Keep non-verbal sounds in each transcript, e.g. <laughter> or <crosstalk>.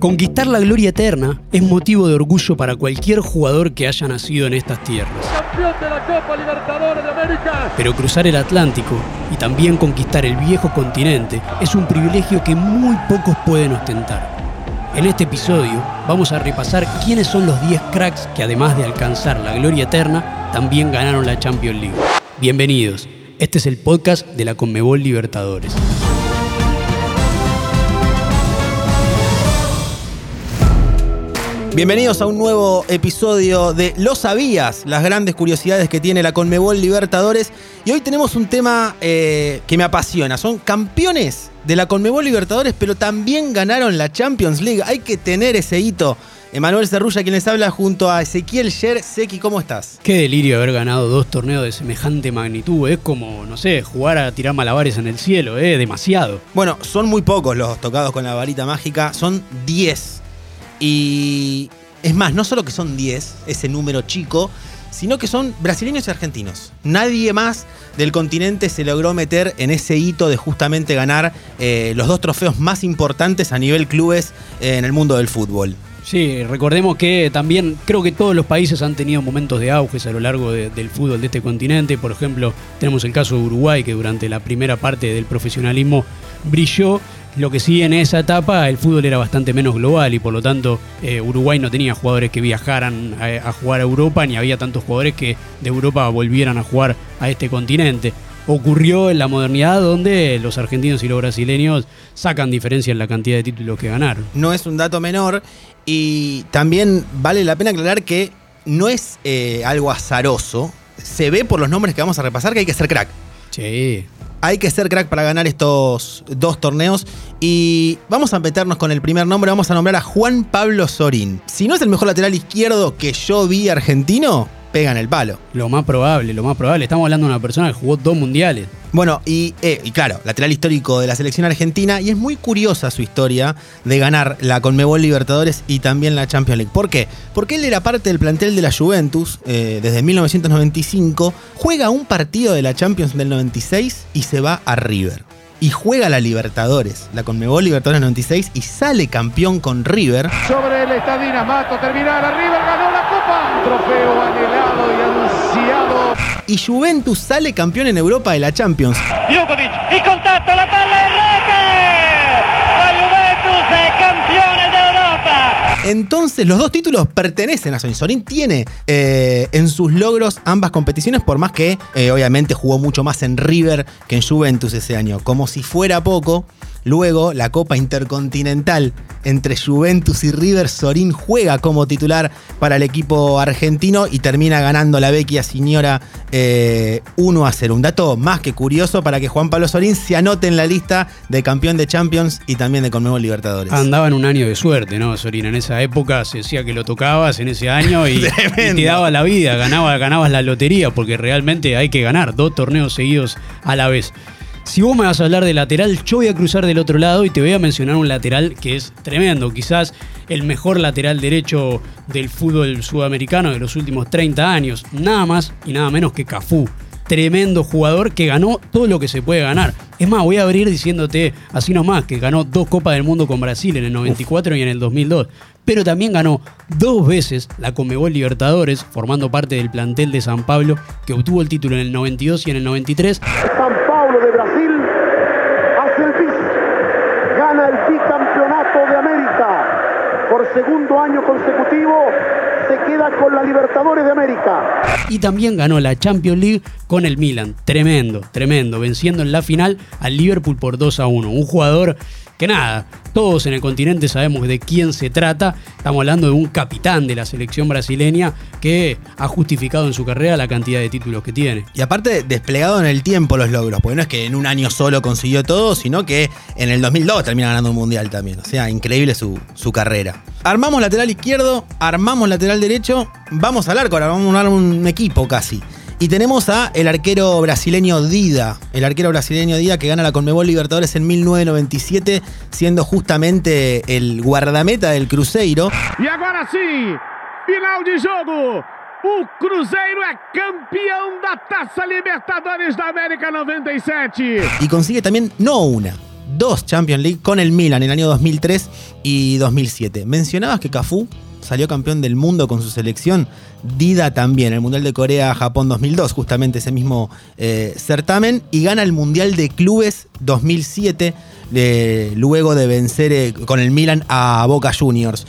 Conquistar la gloria eterna es motivo de orgullo para cualquier jugador que haya nacido en estas tierras. Campeón de la Copa Libertadores de América. Pero cruzar el Atlántico y también conquistar el viejo continente es un privilegio que muy pocos pueden ostentar. En este episodio vamos a repasar quiénes son los 10 cracks que además de alcanzar la gloria eterna, también ganaron la Champions League. Bienvenidos, este es el podcast de la Conmebol Libertadores. Bienvenidos a un nuevo episodio de Lo Sabías, las grandes curiosidades que tiene la Conmebol Libertadores. Y hoy tenemos un tema eh, que me apasiona. Son campeones de la Conmebol Libertadores, pero también ganaron la Champions League. Hay que tener ese hito. Emanuel Cerrulla, quien les habla, junto a Ezequiel Sher. Seki, ¿cómo estás? Qué delirio haber ganado dos torneos de semejante magnitud. Es como, no sé, jugar a tirar malabares en el cielo, ¿eh? Demasiado. Bueno, son muy pocos los tocados con la varita mágica. Son 10 y es más, no solo que son 10, ese número chico, sino que son brasileños y argentinos. Nadie más del continente se logró meter en ese hito de justamente ganar eh, los dos trofeos más importantes a nivel clubes eh, en el mundo del fútbol. Sí, recordemos que también creo que todos los países han tenido momentos de auge a lo largo del fútbol de este continente. Por ejemplo, tenemos el caso de Uruguay, que durante la primera parte del profesionalismo brilló lo que sí en esa etapa el fútbol era bastante menos global y por lo tanto eh, Uruguay no tenía jugadores que viajaran a, jugar a Europa ni había tantos jugadores que de Europa volvieran a jugar a este continente. Ocurrió en la modernidad donde los argentinos y los brasileños sacan diferencia en la cantidad de títulos que ganaron. No es un dato menor y también vale la pena aclarar que no es eh, algo azaroso. Se ve por los nombres que vamos a repasar que hay que ser crack. Sí hay que ser crack para ganar estos dos torneos. Y vamos a meternos con el primer nombre. Vamos a nombrar a Juan Pablo Sorín. Si no es el mejor lateral izquierdo que yo vi argentino, pegan el palo. Lo más probable, lo más probable. Estamos hablando de una persona que jugó dos mundiales. Bueno, y, eh, y, claro, lateral histórico de la selección argentina, y es muy curiosa su historia de ganar la Conmebol Libertadores y también la Champions League. ¿Por qué? Porque él era parte del plantel de la Juventus eh, desde 1995, juega un partido de la Champions del 96 y se va a River y juega la Libertadores, la Conmebol Libertadores 96 y sale campeón con River. Sobre el Estadina, Mato terminar, River ganó la. Trofeo anhelado y anunciado. Y Juventus sale campeón en Europa de la Champions. Djokovic y contacto, la palla Entonces, los dos títulos pertenecen a Sorin. Sorin tiene eh, en sus logros ambas competiciones, por más que eh, obviamente jugó mucho más en River que en Juventus ese año. Como si fuera poco, Luego, la Copa Intercontinental entre Juventus y River, Sorín juega como titular para el equipo argentino y termina ganando la vecchia señora 1 eh, a 0. Un dato más que curioso para que Juan Pablo Sorín se anote en la lista de campeón de Champions y también de Conmebol Libertadores. Andaba en un año de suerte, ¿no, Sorín? En esa época se decía que lo tocabas en ese año y, <laughs> te daba la vida, ganabas, ganabas la lotería, porque realmente hay que ganar dos torneos seguidos a la vez. Si vos me vas a hablar de lateral, yo voy a cruzar del otro lado y te voy a mencionar un lateral que es tremendo, quizás el mejor lateral derecho del fútbol sudamericano de los últimos 30 años, nada más y nada menos que Cafú. Tremendo jugador que ganó todo lo que se puede ganar. Es más, voy a abrir diciéndote así nomás que ganó dos Copas del Mundo con Brasil en el 94 y en el 2002 pero también ganó dos veces la Conmebol Libertadores, formando parte del plantel de San Pablo, que obtuvo el título en el 92 y en el 93. San Pablo de Brasil hace el bis, gana el bicampeonato de América por segundo año consecutivo. Se queda con la Libertadores de América. Y también ganó la Champions League con el Milan. Tremendo, tremendo. Venciendo en la final al Liverpool por 2 a 1. Un jugador que nada, todos en el continente sabemos de quién se trata. Estamos hablando de un capitán de la selección brasileña que ha justificado en su carrera la cantidad de títulos que tiene. Y aparte, desplegado en el tiempo los logros, porque no es que en un año solo consiguió todo, sino que en el 2002 termina ganando un mundial también. O sea, increíble su, su carrera. Armamos lateral izquierdo, armamos lateral derecho, vamos al arco, ahora vamos a un equipo casi. Y tenemos a el arquero brasileño Dida, el arquero brasileño Dida que gana la Conmebol Libertadores en 1997, siendo justamente el guardameta del Cruzeiro. Y ahora sí, final de juego. O Cruzeiro es campeón de Taza Libertadores de América 97. Y consigue también no una, dos Champions League con el Milan en el año 2003 y 2007. Mencionabas que Cafú salió campeón del mundo con su selección. Dida también, el Mundial de Corea-Japón 2002, justamente ese mismo eh, certamen, y gana el Mundial de Clubes 2007. eh, luego de vencer eh, con el Milan a Boca Juniors.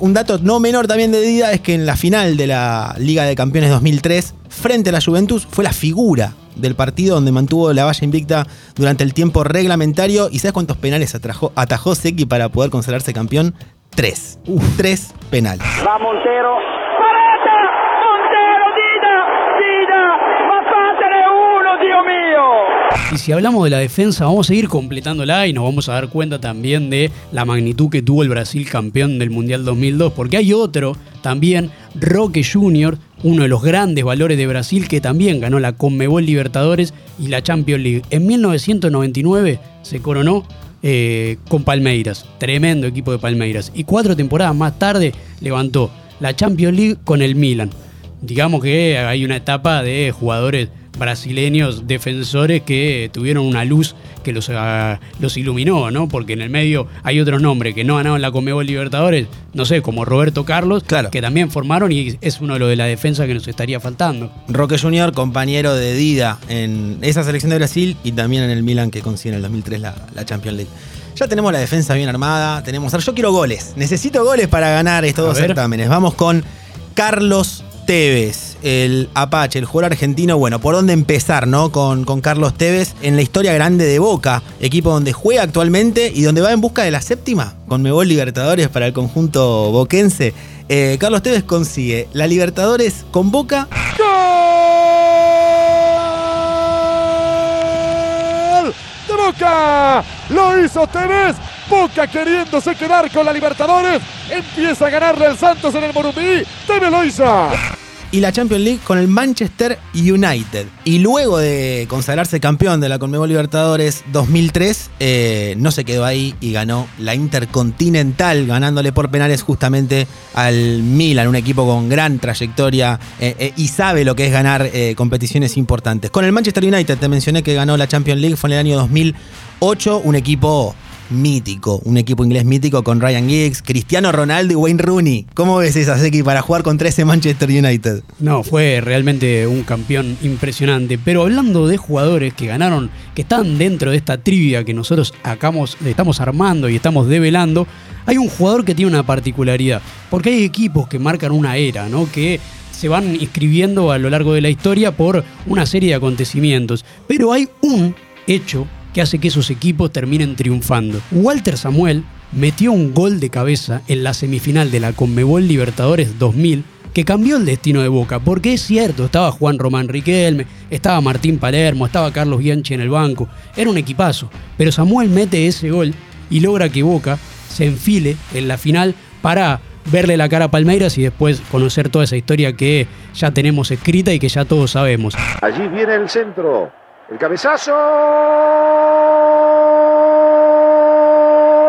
Un dato no menor también de Dida es que en la final de la Liga de Campeones 2003, frente a la Juventus, fue la figura del partido donde mantuvo la valla invicta durante el tiempo reglamentario. ¿Y sabes cuántos penales atrajo- atajó Seki para poder consagrarse campeón? Tres. Tres penales. Va Montero. Parata! Montero, Dida! Dida! Ma fatene uno, Dio mio! Y si hablamos de la defensa, vamos a seguir completándola y nos vamos a dar cuenta también de la magnitud que tuvo el Brasil campeón del Mundial 2002, porque hay otro también, Roque Jr., uno de los grandes valores de Brasil que también ganó la Conmebol Libertadores y la Champions League. En 1999 se coronó eh, con Palmeiras, tremendo equipo de Palmeiras, y cuatro temporadas más tarde levantó la Champions League con el Milan. Digamos que hay una etapa de jugadores brasileños defensores que tuvieron una luz que los, ah, los iluminó, ¿no? Porque en el medio hay otros nombres que no ganaron la Conmebol Libertadores, no sé, como Roberto Carlos, Claro. que también formaron y es uno de los de la defensa que nos estaría faltando. Roque Junior, compañero de Dida en esa selección de Brasil y también en el Milan que consigue en el 2003 la, la Champions League. Ya tenemos la defensa bien armada, tenemos... Yo quiero goles, necesito goles para ganar estos A dos ver. certámenes. Vamos con Carlos Tevez, el Apache, el jugador argentino. Bueno, ¿por dónde empezar, no? Con, Carlos Tevez en la historia grande de Boca, equipo donde juega actualmente y donde va en busca de la séptima con Mebol Libertadores para el conjunto boquense. Eh, Carlos Tevez consigue la Libertadores con Boca ¡Gol! ¡De Boca! Lo hizo Tevez. Boca queriéndose quedar con la Libertadores. Empieza a ganarle al Santos en el Morumbí. Tevez lo hizo. Y la Champions League con el Manchester United. Y luego de consagrarse campeón de la Conmebol Libertadores 2003, eh, no se quedó ahí y ganó la Intercontinental, ganándole por penales justamente al Milan, un equipo con gran trayectoria eh, eh, y sabe lo que es ganar competiciones importantes. Con el Manchester United te mencioné que ganó la Champions League, fue en el año 2008, un equipo mítico, un equipo inglés mítico con Ryan Giggs, Cristiano Ronaldo y Wayne Rooney. ¿Cómo ves esa, Seki, para jugar contra ese Manchester United? No, fue realmente un campeón impresionante. Pero hablando de jugadores que ganaron, que están dentro de esta trivia que nosotros acabamos, estamos armando y estamos develando, hay un jugador que tiene una particularidad. Porque hay equipos que marcan una era, ¿no? Que se van inscribiendo a lo largo de la historia por una serie de acontecimientos. Pero hay un hecho que hace que esos equipos terminen triunfando. Walter Samuel metió un gol de cabeza en la semifinal de la Conmebol Libertadores 2000 que cambió el destino de Boca, porque es cierto, estaba Juan Román Riquelme, estaba Martín Palermo, estaba Carlos Bianchi en el banco, era un equipazo, pero Samuel mete ese gol y logra que Boca se enfile en la final para verle la cara a Palmeiras y después conocer toda esa historia que ya tenemos escrita y que ya todos sabemos. Allí viene el centro. El cabezazo.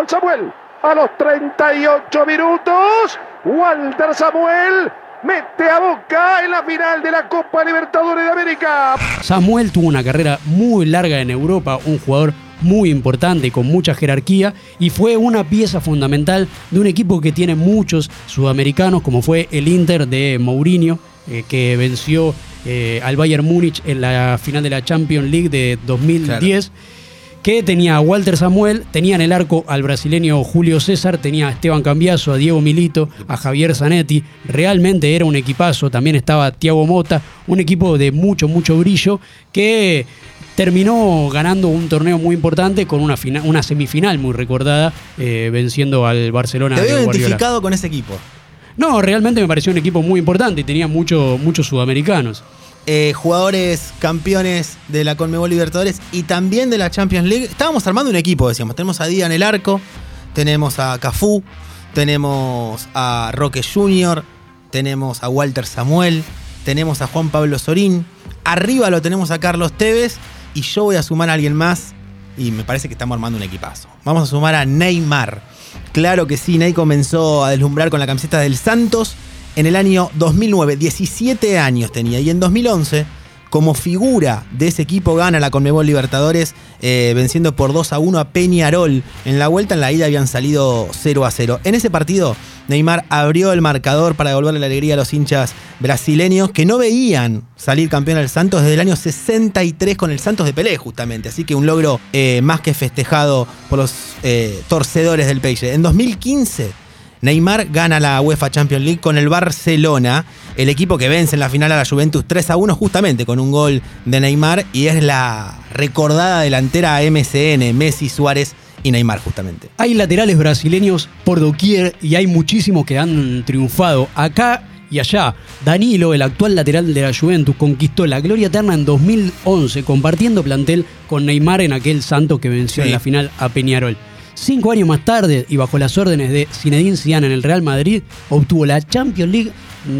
Samuel. A los 38 minutos. Walter Samuel mete a Boca en la final de la Copa Libertadores de América. Samuel tuvo una carrera muy larga en Europa, un jugador muy importante con mucha jerarquía y fue una pieza fundamental de un equipo que tiene muchos sudamericanos como fue el Inter de Mourinho eh, que venció eh, al Bayern Múnich en la final de la Champions League de 2010 que tenía a Walter Samuel, tenía en el arco al brasileño Julio César, tenía a Esteban Cambiaso, a Diego Milito, a Javier Zanetti. Realmente era un equipazo. También estaba Thiago Mota, un equipo de mucho, mucho brillo que terminó ganando un torneo muy importante con una, fina- una semifinal muy recordada, eh, venciendo al Barcelona. Te veo identificado con ese equipo. No, realmente me pareció un equipo muy importante y tenía mucho- muchos sudamericanos. Eh, jugadores campeones de la Conmebol Libertadores y también de la Champions League. Estábamos armando un equipo, decíamos. Tenemos a Día en el arco, tenemos a Cafú, tenemos a Roque Jr., tenemos a Walter Samuel, tenemos a Juan Pablo Sorín. Arriba lo tenemos a Carlos Tevez y yo voy a sumar a alguien más y me parece que estamos armando un equipazo. Vamos a sumar a Neymar. Claro que sí, Ney comenzó a deslumbrar con la camiseta del Santos en el año 2009. 17 años tenía y en 2011 como figura de ese equipo gana la Conmebol Libertadores eh, venciendo por 2 a 1 a Peñarol. En la vuelta en la ida habían salido 0 a 0. En ese partido Neymar abrió el marcador para devolverle la alegría a los hinchas brasileños que no veían salir campeón al Santos desde el año 63 con el Santos de Pelé justamente. Así que un logro eh, más que festejado por los eh, torcedores del Peixe. En 2015 Neymar gana la UEFA Champions League con el Barcelona, el equipo que vence en la final a la Juventus 3 a 1 justamente con un gol de Neymar y es la recordada delantera MCN, Messi, Suárez y Neymar justamente. Hay laterales brasileños por doquier y hay muchísimos que han triunfado acá y allá. Danilo, el actual lateral de la Juventus, conquistó la gloria eterna en 2011 compartiendo plantel con Neymar en aquel santo que venció Sí. en la final a Peñarol. Cinco años más tarde, y bajo las órdenes de Zinedine Zidane en el Real Madrid, obtuvo la Champions League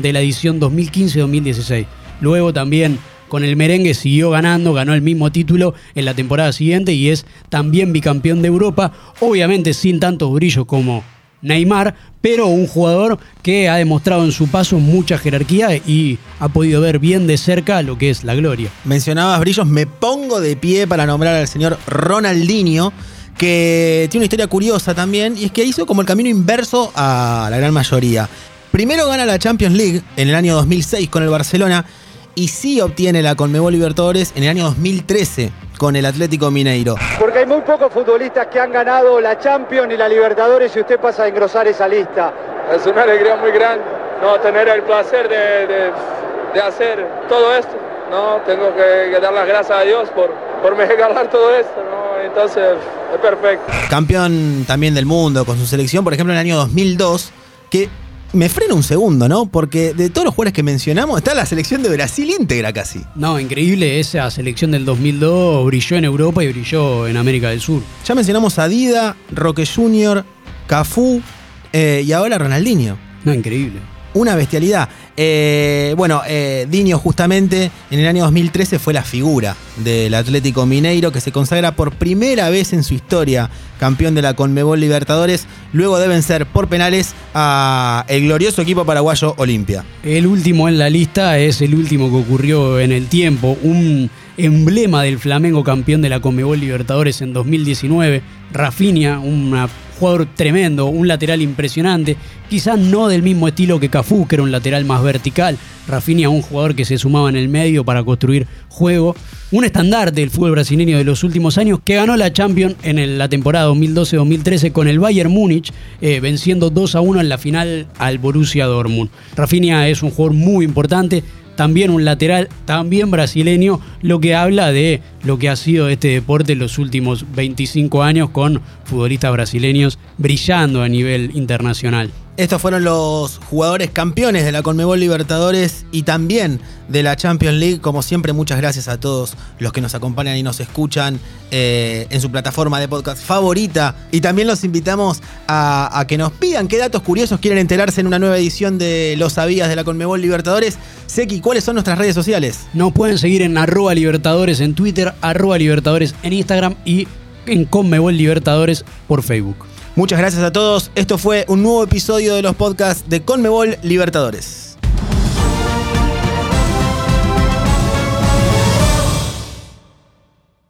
de la edición 2015-2016. Luego también con el merengue siguió ganando, ganó el mismo título en la temporada siguiente y es también bicampeón de Europa, obviamente sin tantos brillos como Neymar, pero un jugador que ha demostrado en su paso mucha jerarquía y ha podido ver bien de cerca lo que es la gloria. Mencionabas brillos, me pongo de pie para nombrar al señor Ronaldinho, que tiene una historia curiosa también, y es que hizo como el camino inverso a la gran mayoría. Primero gana la Champions League en el año 2006 con el Barcelona, y sí obtiene la Conmebol Libertadores en el año 2013 con el Atlético Mineiro. Porque hay muy pocos futbolistas que han ganado la Champions y la Libertadores y usted pasa a engrosar esa lista. Es una alegría muy grande no tener el placer de, de- de hacer todo esto. No, tengo que, que dar las gracias a Dios por, por me <laughs> regalar todo esto. ¿no? Entonces es perfecto. Campeón también del mundo con su selección, por ejemplo, en el año 2002, que me frena un segundo, ¿no? Porque de todos los jugadores que mencionamos, está la selección de Brasil íntegra casi. No, increíble, esa selección del 2002 brilló en Europa y brilló en América del Sur. Ya mencionamos a Dida, Roque Jr., Cafú eh, y ahora Ronaldinho. No, increíble. Una bestialidad. Eh, bueno, eh, Dinho justamente en el año 2013 fue la figura del Atlético Mineiro que se consagra por primera vez en su historia campeón de la Conmebol Libertadores, luego de vencer por penales a el glorioso equipo paraguayo Olimpia. El último en la lista es el último que ocurrió en el tiempo, un emblema del Flamengo campeón de la Conmebol Libertadores en 2019, Rafinha, un jugador tremendo, un lateral impresionante, quizás no del mismo estilo que Cafú, que era un lateral más vertical, Rafinha un jugador que se sumaba en el medio para construir juego, un estandarte del fútbol brasileño de los últimos años que ganó la Champions en la temporada 2012-2013 con el Bayern Múnich, eh, venciendo 2 a 1 en la final al Borussia Dortmund. Rafinha es un jugador muy importante, también un lateral, también brasileño, lo que habla de lo que ha sido este deporte en los últimos 25 años con futbolistas brasileños brillando a nivel internacional. Estos fueron los jugadores campeones de la Conmebol Libertadores y también de la Champions League. Como siempre, muchas gracias a todos los que nos acompañan y nos escuchan eh, en su plataforma de podcast favorita. Y también los invitamos a, a que nos pidan qué datos curiosos quieren enterarse en una nueva edición de Los Sabías de la Conmebol Libertadores. Seki, ¿cuáles son nuestras redes sociales? Nos pueden seguir en arroba libertadores en Twitter, arroba libertadores en Instagram y en Conmebol Libertadores por Facebook. Muchas gracias a todos. Esto fue un nuevo episodio de los podcasts de Conmebol Libertadores.